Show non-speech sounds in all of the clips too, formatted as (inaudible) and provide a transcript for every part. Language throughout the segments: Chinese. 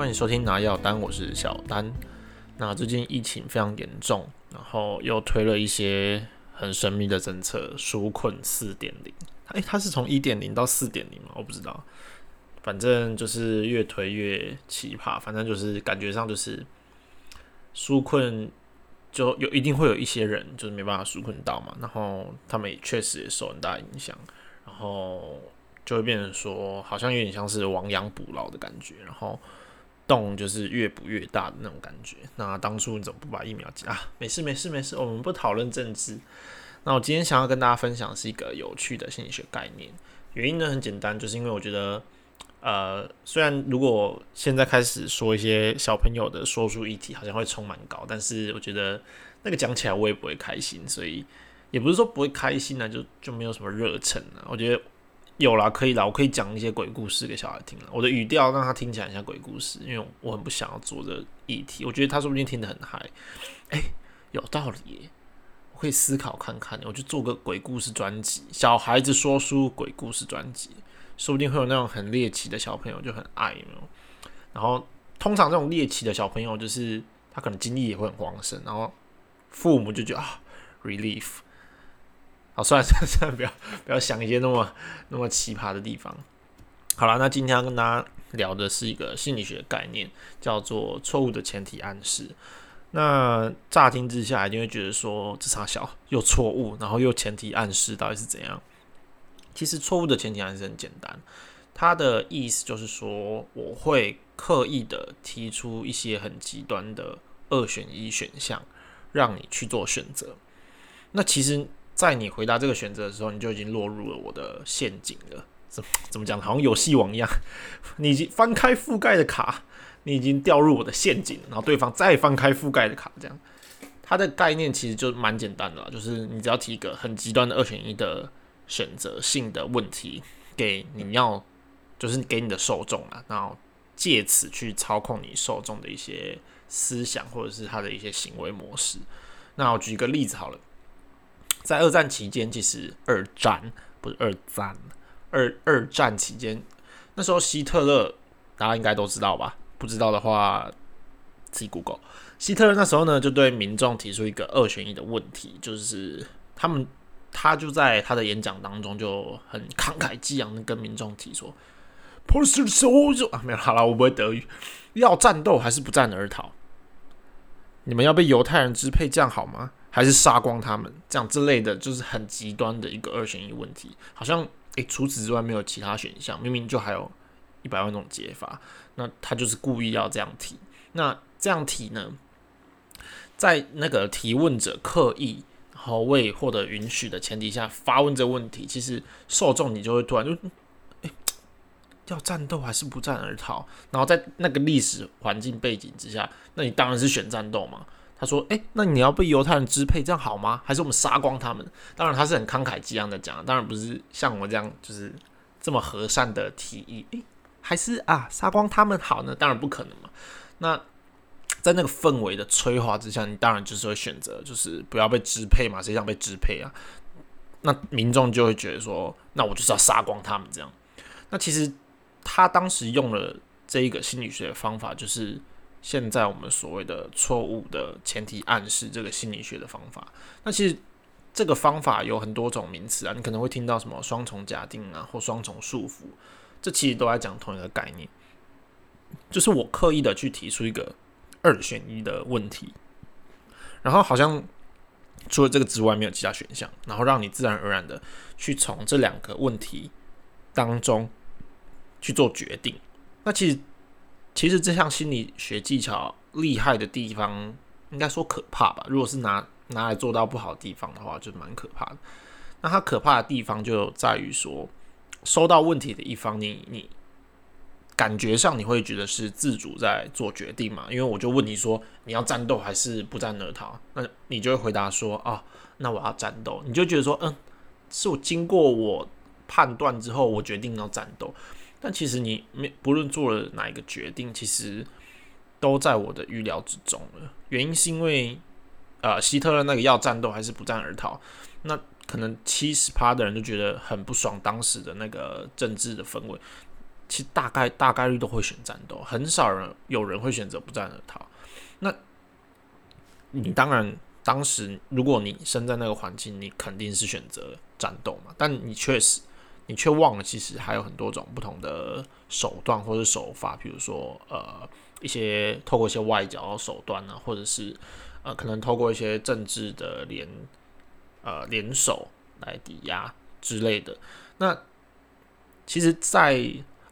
欢迎收听拿药单，我是小丹。那最近疫情非常严重，然后又推了一些很神秘的政策，纾困四点零。诶，它是从一点零到四点零吗？我不知道。反正就是越推越奇葩，反正就是感觉上就是纾困，就有一定会有一些人就是没办法纾困到嘛，然后他们也确实也受很大影响，然后就会变成说，好像有点像是亡羊补牢的感觉，然后洞就是越补越大的那种感觉。那当初你怎么不把疫苗接啊？没事没事没事，我们不讨论政治。那我今天想要跟大家分享是一个有趣的心理学概念，原因呢很简单，就是因为我觉得。呃，虽然如果现在开始说一些小朋友的说书议题，好像会充满高，但是我觉得那个讲起来我也不会开心，所以也不是说不会开心呢，就就没有什么热忱了。我觉得有啦，可以啦，我可以讲一些鬼故事给小孩听了。我的语调让他听起来像鬼故事，因为我很不想要做这议题。我觉得他说不定听得很嗨，哎，有道理，我可以思考看看，我就做个鬼故事专辑，小孩子说书鬼故事专辑。说不定会有那种很猎奇的小朋友就很爱，然后通常这种猎奇的小朋友就是他可能精力也会很旺盛，然后父母就觉得啊，relief。算了 (laughs) 算了算了，不要不要想一些那么那么奇葩的地方。好了，那今天要跟大家聊的是一个心理学概念，叫做错误的前提暗示。那乍听之下一定会觉得说，这差小又错误，然后又前提暗示，到底是怎样？其实错误的前提还是很简单，它的意思就是说，我会刻意的提出一些很极端的二选一选项，让你去做选择。那其实，在你回答这个选择的时候，你就已经落入了我的陷阱了。怎怎么讲？好像游戏王一样，(laughs) 你已经翻开覆盖的卡，你已经掉入我的陷阱，然后对方再翻开覆盖的卡，这样。它的概念其实就蛮简单的，就是你只要提一个很极端的二选一的。选择性的问题给你要，就是给你的受众啊，然后借此去操控你受众的一些思想或者是他的一些行为模式。那我举一个例子好了，在二战期间，其实二战不是二战，二二战期间，那时候希特勒大家应该都知道吧？不知道的话自己 Google。希特勒那时候呢，就对民众提出一个二选一的问题，就是他们。他就在他的演讲当中就很慷慨激昂的跟民众提说 p o l i c e 啊，没有好了，我不会德语，要战斗还是不战而逃？你们要被犹太人支配，这样好吗？还是杀光他们？这样之类的就是很极端的一个二选一问题，好像诶，除此之外没有其他选项，明明就还有一百万种解法，那他就是故意要这样提。那这样提呢，在那个提问者刻意。后，未获得允许的前提下发问这个问题，其实受众你就会突然就，哎，要战斗还是不战而逃？然后在那个历史环境背景之下，那你当然是选战斗嘛。他说，哎，那你要被犹太人支配，这样好吗？还是我们杀光他们？当然他是很慷慨激昂的讲，当然不是像我这样就是这么和善的提议。哎，还是啊，杀光他们好呢？当然不可能嘛。那。在那个氛围的催化之下，你当然就是会选择，就是不要被支配嘛，谁想被支配啊？那民众就会觉得说，那我就是要杀光他们这样。那其实他当时用了这一个心理学的方法，就是现在我们所谓的错误的前提暗示这个心理学的方法。那其实这个方法有很多种名词啊，你可能会听到什么双重假定啊，或双重束缚，这其实都在讲同一个概念，就是我刻意的去提出一个。二选一的问题，然后好像除了这个之外没有其他选项，然后让你自然而然的去从这两个问题当中去做决定。那其实其实这项心理学技巧厉害的地方，应该说可怕吧？如果是拿拿来做到不好的地方的话，就蛮可怕的。那它可怕的地方就在于说，收到问题的一方，你你。感觉上你会觉得是自主在做决定嘛？因为我就问你说你要战斗还是不战而逃，那你就会回答说啊，那我要战斗。你就觉得说嗯，是我经过我判断之后，我决定要战斗。但其实你没不论做了哪一个决定，其实都在我的预料之中了。原因是因为呃，希特勒那个要战斗还是不战而逃，那可能七十趴的人都觉得很不爽当时的那个政治的氛围。其实大概大概率都会选战斗，很少人有人会选择不战而逃。那你当然当时如果你身在那个环境，你肯定是选择战斗嘛。但你确实，你却忘了其实还有很多种不同的手段或者手法，比如说呃一些透过一些外交手段呢，或者是呃可能透过一些政治的联呃联手来抵押之类的。那其实，在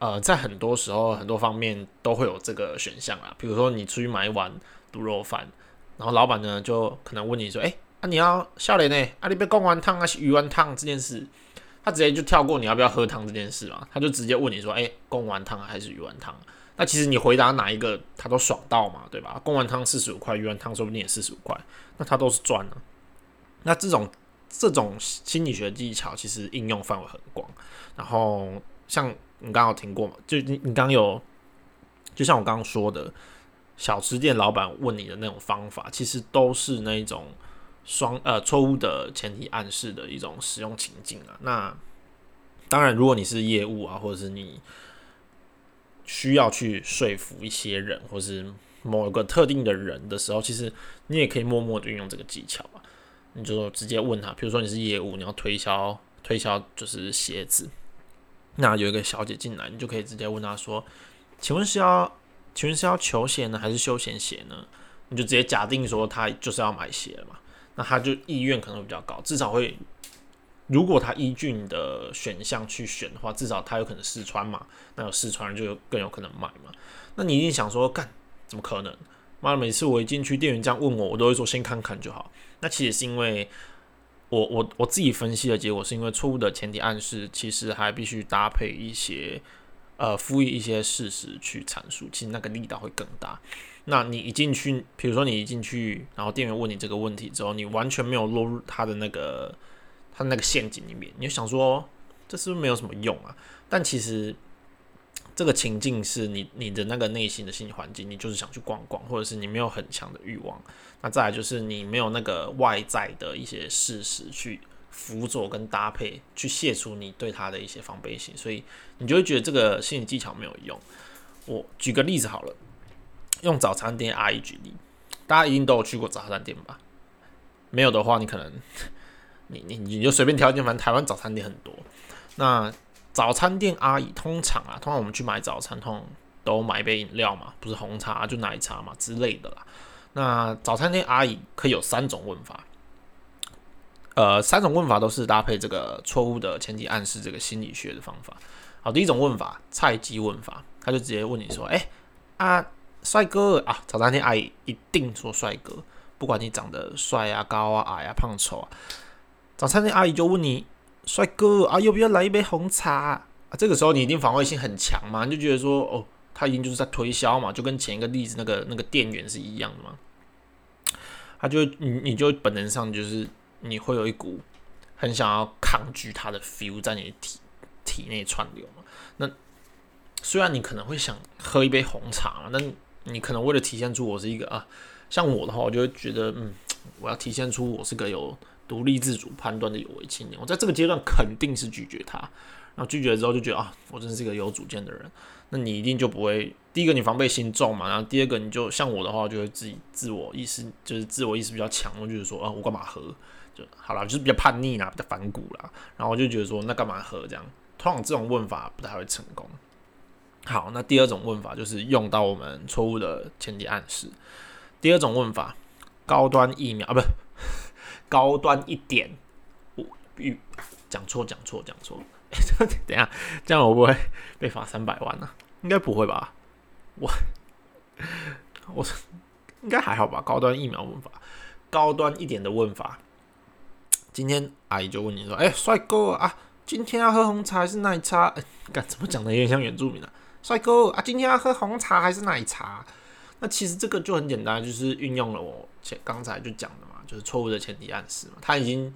呃，在很多时候，很多方面都会有这个选项啦。比如说，你出去买一碗卤肉饭，然后老板呢就可能问你说：“哎，啊你要笑脸呢？啊你被贡丸汤啊鱼丸汤这件事？”他直接就跳过你要不要喝汤这件事嘛，他就直接问你说：“哎，贡丸汤还是鱼丸汤？”那其实你回答哪一个，他都爽到嘛，对吧？贡丸汤四十五块，鱼丸汤说不定也四十五块，那他都是赚了。那这种这种心理学技巧其实应用范围很广，然后像。你刚刚听过嘛？就你你刚刚有，就像我刚刚说的，小吃店老板问你的那种方法，其实都是那一种双呃错误的前提暗示的一种使用情境啊。那当然，如果你是业务啊，或者是你需要去说服一些人，或是某一个特定的人的时候，其实你也可以默默的运用这个技巧啊。你就直接问他，比如说你是业务，你要推销推销就是鞋子。那有一个小姐进来，你就可以直接问她说：“请问是要，请问是要球鞋呢，还是休闲鞋呢？”你就直接假定说她就是要买鞋嘛，那他就意愿可能会比较高，至少会，如果他依据你的选项去选的话，至少他有可能试穿嘛，那有试穿就更有可能买嘛。那你一定想说，干怎么可能？妈的，每次我一进去，店员这样问我，我都会说先看看就好。那其实是因为。我我我自己分析的结果是因为错误的前提暗示，其实还必须搭配一些呃赋予一些事实去阐述，其实那个力道会更大。那你一进去，比如说你一进去，然后店员问你这个问题之后，你完全没有落入他的那个他那个陷阱里面，你就想说这是不是没有什么用啊？但其实。这个情境是你你的那个内心的心理环境，你就是想去逛逛，或者是你没有很强的欲望。那再来就是你没有那个外在的一些事实去辅佐跟搭配，去卸除你对他的一些防备心，所以你就会觉得这个心理技巧没有用。我举个例子好了，用早餐店阿姨举例，大家一定都有去过早餐店吧？没有的话，你可能你你你就随便挑一间，反正台湾早餐店很多。那早餐店阿姨通常啊，通常我们去买早餐，通常都买一杯饮料嘛，不是红茶就奶茶嘛之类的啦。那早餐店阿姨可以有三种问法，呃，三种问法都是搭配这个错误的前提暗示这个心理学的方法。好，第一种问法菜鸡问法，他就直接问你说：“哎啊，帅哥啊！”早餐店阿姨一定说帅哥，不管你长得帅啊、高啊、矮啊、胖丑啊，早餐店阿姨就问你。帅哥啊，要不要来一杯红茶啊？这个时候你一定防卫性很强嘛，你就觉得说，哦，他一定就是在推销嘛，就跟前一个例子那个那个店员是一样的嘛。他就你你就本能上就是你会有一股很想要抗拒他的 feel 在你体体内串流嘛。那虽然你可能会想喝一杯红茶嘛，但你可能为了体现出我是一个啊，像我的话，我就会觉得，嗯，我要体现出我是个有。独立自主判断的有为青年，我在这个阶段肯定是拒绝他，然后拒绝之后就觉得啊，我真是一个有主见的人。那你一定就不会，第一个你防备心重嘛，然后第二个你就像我的话，就会自己自我意识就是自我意识比较强，我就是说啊，我干嘛喝就好了，就是比较叛逆啦，比较反骨啦，然后我就觉得说那干嘛喝这样，通常这种问法不太会成功。好，那第二种问法就是用到我们错误的前提暗示。第二种问法，高端疫苗啊，不。高端一点，我预讲错讲错讲错，(laughs) 等下这样我不会被罚三百万呢？应该不会吧？我我应该还好吧？高端疫苗问法，高端一点的问法。今天阿姨就问你说：“哎，帅哥啊，今天要喝红茶还是奶茶？”哎，怎么讲的有点像原住民啊？帅哥啊，今天要喝红茶还是奶茶？那其实这个就很简单，就是运用了我前刚才就讲的嘛。就是错误的前提暗示嘛，他已经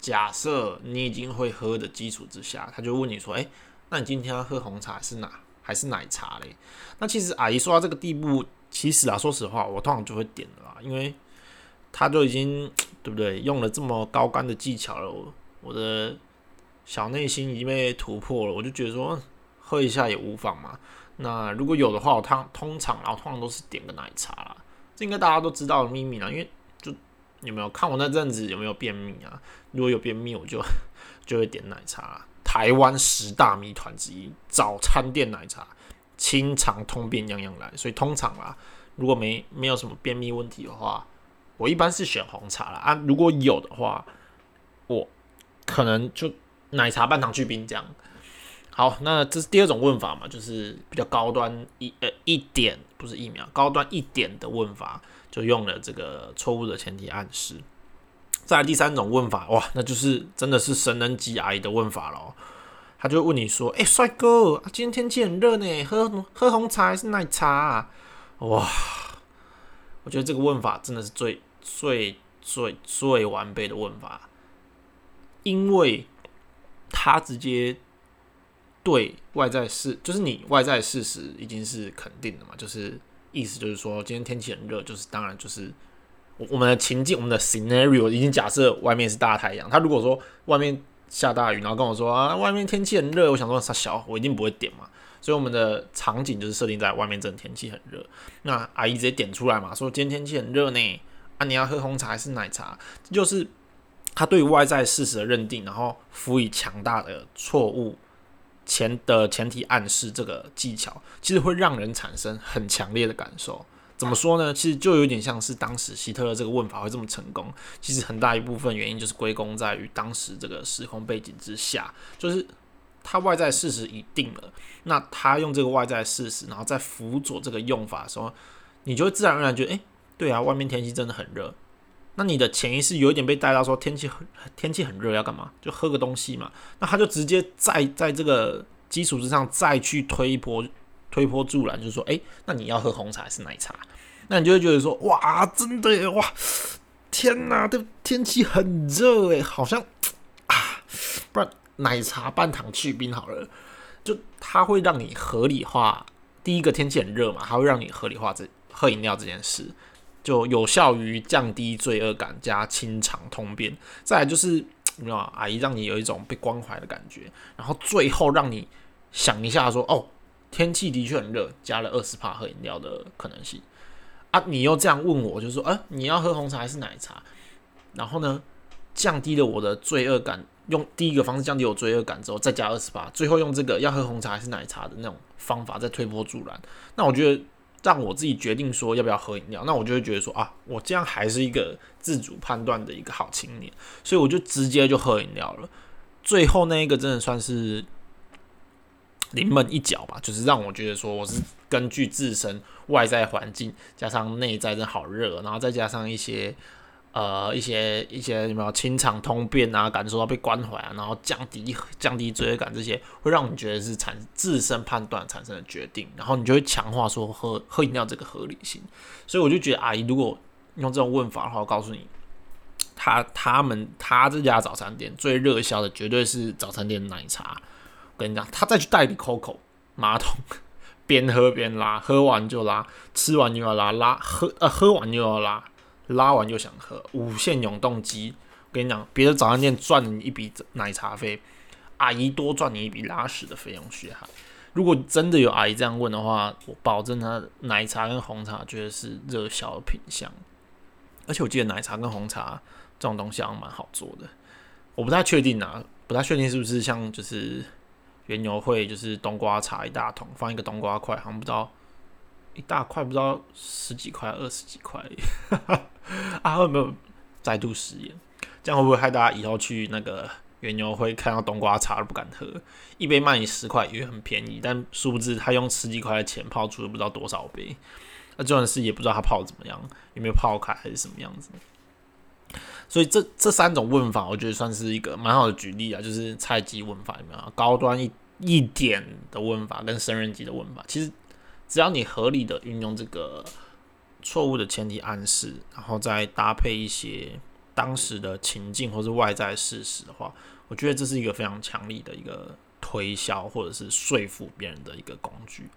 假设你已经会喝的基础之下，他就问你说：“哎，那你今天要喝红茶是哪还是奶茶嘞？”那其实阿姨说到这个地步，其实啊，说实话，我通常就会点了啦，因为他就已经对不对，用了这么高干的技巧了，我的小内心已经被突破了，我就觉得说喝一下也无妨嘛。那如果有的话，我通通常然后通常都是点个奶茶啦，这应该大家都知道的秘密啦。因为就有没有看我那阵子有没有便秘啊？如果有便秘，我就 (laughs) 就会点奶茶。台湾十大谜团之一，早餐店奶茶，清肠通便样样来。所以通常啦，如果没没有什么便秘问题的话，我一般是选红茶啦。啊。如果有的话，我可能就奶茶半糖去冰这样。好，那这是第二种问法嘛，就是比较高端一呃一点，不是疫苗，高端一点的问法，就用了这个错误的前提暗示。再来第三种问法，哇，那就是真的是神人级阿姨的问法喽。他就问你说：“哎，帅哥，今天天气很热呢，喝喝红茶还是奶茶啊？”哇，我觉得这个问法真的是最最最最完备的问法，因为他直接。对外在事，就是你外在事实已经是肯定的嘛，就是意思就是说，今天天气很热，就是当然就是我我们的情境，我们的 scenario 已经假设外面是大太阳。他如果说外面下大雨，然后跟我说啊，外面天气很热，我想说他小，我一定不会点嘛。所以我们的场景就是设定在外面真的天气很热。那阿姨直接点出来嘛，说今天天气很热呢，啊你要喝红茶还是奶茶？就是他对外在事实的认定，然后辅以强大的错误。前的前提暗示这个技巧，其实会让人产生很强烈的感受。怎么说呢？其实就有点像是当时希特勒这个问法会这么成功，其实很大一部分原因就是归功在于当时这个时空背景之下，就是他外在事实已定了，那他用这个外在事实，然后再辅佐这个用法的时候，你就会自然而然觉得，诶，对啊，外面天气真的很热。那你的潜意识有一点被带到说天气很天气很热要干嘛？就喝个东西嘛。那他就直接在在这个基础之上再去推波推波助澜，就是说，哎，那你要喝红茶还是奶茶？那你就会觉得说，哇，真的耶，哇，天哪，这天气很热诶，好像啊，不然奶茶半糖去冰好了。就它会让你合理化第一个天气很热嘛，它会让你合理化这喝饮料这件事。就有效于降低罪恶感加清肠通便，再来就是，你知道阿姨让你有一种被关怀的感觉，然后最后让你想一下说，哦，天气的确很热，加了二十帕喝饮料的可能性啊，你又这样问我，就说，哎，你要喝红茶还是奶茶？然后呢，降低了我的罪恶感，用第一个方式降低我罪恶感之后，再加二十帕，最后用这个要喝红茶还是奶茶的那种方法再推波助澜，那我觉得。让我自己决定说要不要喝饮料，那我就会觉得说啊，我这样还是一个自主判断的一个好青年，所以我就直接就喝饮料了。最后那一个真的算是临门一脚吧，就是让我觉得说我是根据自身外在环境加上内在真好热，然后再加上一些。呃，一些一些什么清肠通便啊，感受到被关怀啊，然后降低降低罪恶感，这些会让你觉得是产自身判断产生的决定，然后你就会强化说喝喝饮料这个合理性。所以我就觉得阿姨如果用这种问法的话，我告诉你，他他们他这家早餐店最热销的绝对是早餐店奶茶。我跟你讲，他再去代理 COCO 马桶，(laughs) 边喝边拉，喝完就拉，吃完又要拉，拉喝呃喝完又要拉。拉完就想喝，无限永动机。我跟你讲，别的早餐店赚你一笔奶茶费，阿姨多赚你一笔拉屎的费用血汗。如果真的有阿姨这样问的话，我保证他奶茶跟红茶绝对是热销的品相。而且我记得奶茶跟红茶这种东西好像蛮好做的，我不太确定啊，不太确定是不是像就是原牛会就是冬瓜茶一大桶放一个冬瓜块，好像不知道。一大块不知道十几块二十几块，(laughs) 啊会没有再度食言？这样会不会害大家以后去那个原牛会看到冬瓜茶都不敢喝？一杯卖你十块，以为很便宜，但殊不知他用十几块的钱泡出了不知道多少杯。那这件事也不知道他泡怎么样，有没有泡开还是什么样子？所以这这三种问法，我觉得算是一个蛮好的举例啊，就是菜鸡问法有没有？高端一一点的问法跟生人级的问法，其实。只要你合理的运用这个错误的前提暗示，然后再搭配一些当时的情境或是外在事实的话，我觉得这是一个非常强力的一个推销或者是说服别人的一个工具。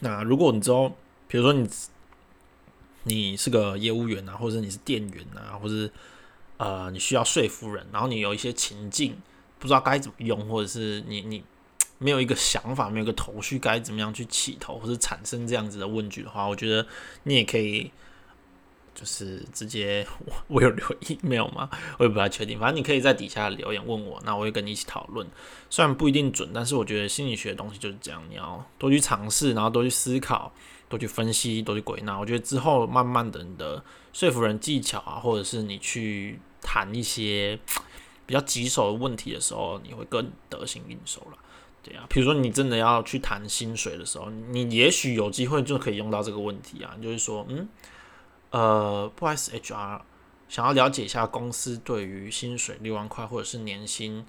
那如果你之后，比如说你你是个业务员啊，或者你是店员啊，或者呃你需要说服人，然后你有一些情境不知道该怎么用，或者是你你。没有一个想法，没有一个头绪，该怎么样去起头，或是产生这样子的问句的话，我觉得你也可以，就是直接我我有留 email 吗？我也不太确定，反正你可以在底下留言问我，那我会跟你一起讨论。虽然不一定准，但是我觉得心理学的东西就是这样，你要多去尝试，然后多去思考，多去分析，多去归纳。我觉得之后慢慢的，你的说服人技巧啊，或者是你去谈一些比较棘手的问题的时候，你会更得心应手了。对啊，比如说你真的要去谈薪水的时候，你也许有机会就可以用到这个问题啊，就是说，嗯，呃，不好意思，HR 想要了解一下公司对于薪水六万块，或者是年薪，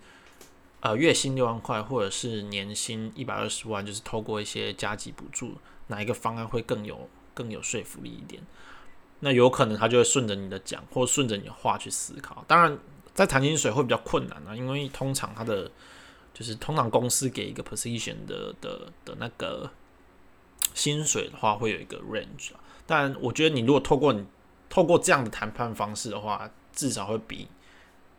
呃，月薪六万块，或者是年薪一百二十万，就是透过一些加急补助，哪一个方案会更有更有说服力一点？那有可能他就会顺着你的讲，或顺着你的话去思考。当然，在谈薪水会比较困难啊，因为通常他的就是通常公司给一个 position 的的的那个薪水的话，会有一个 range 啊。但我觉得你如果透过你透过这样的谈判方式的话，至少会比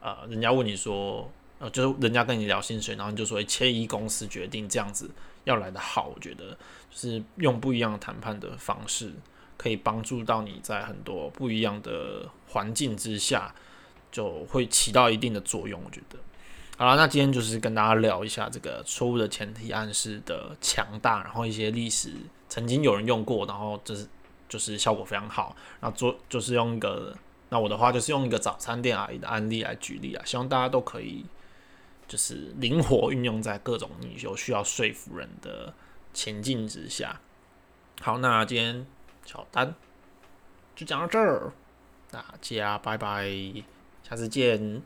呃人家问你说呃就是人家跟你聊薪水，然后你就说切一公司决定这样子要来的好。我觉得就是用不一样的谈判的方式，可以帮助到你在很多不一样的环境之下，就会起到一定的作用。我觉得。好了，那今天就是跟大家聊一下这个错误的前提暗示的强大，然后一些历史曾经有人用过，然后就是就是效果非常好。那做就是用一个，那我的话就是用一个早餐店阿姨的案例来举例啊，希望大家都可以就是灵活运用在各种你有需要说服人的情境之下。好，那今天小丹就讲到这儿，大家拜拜，下次见。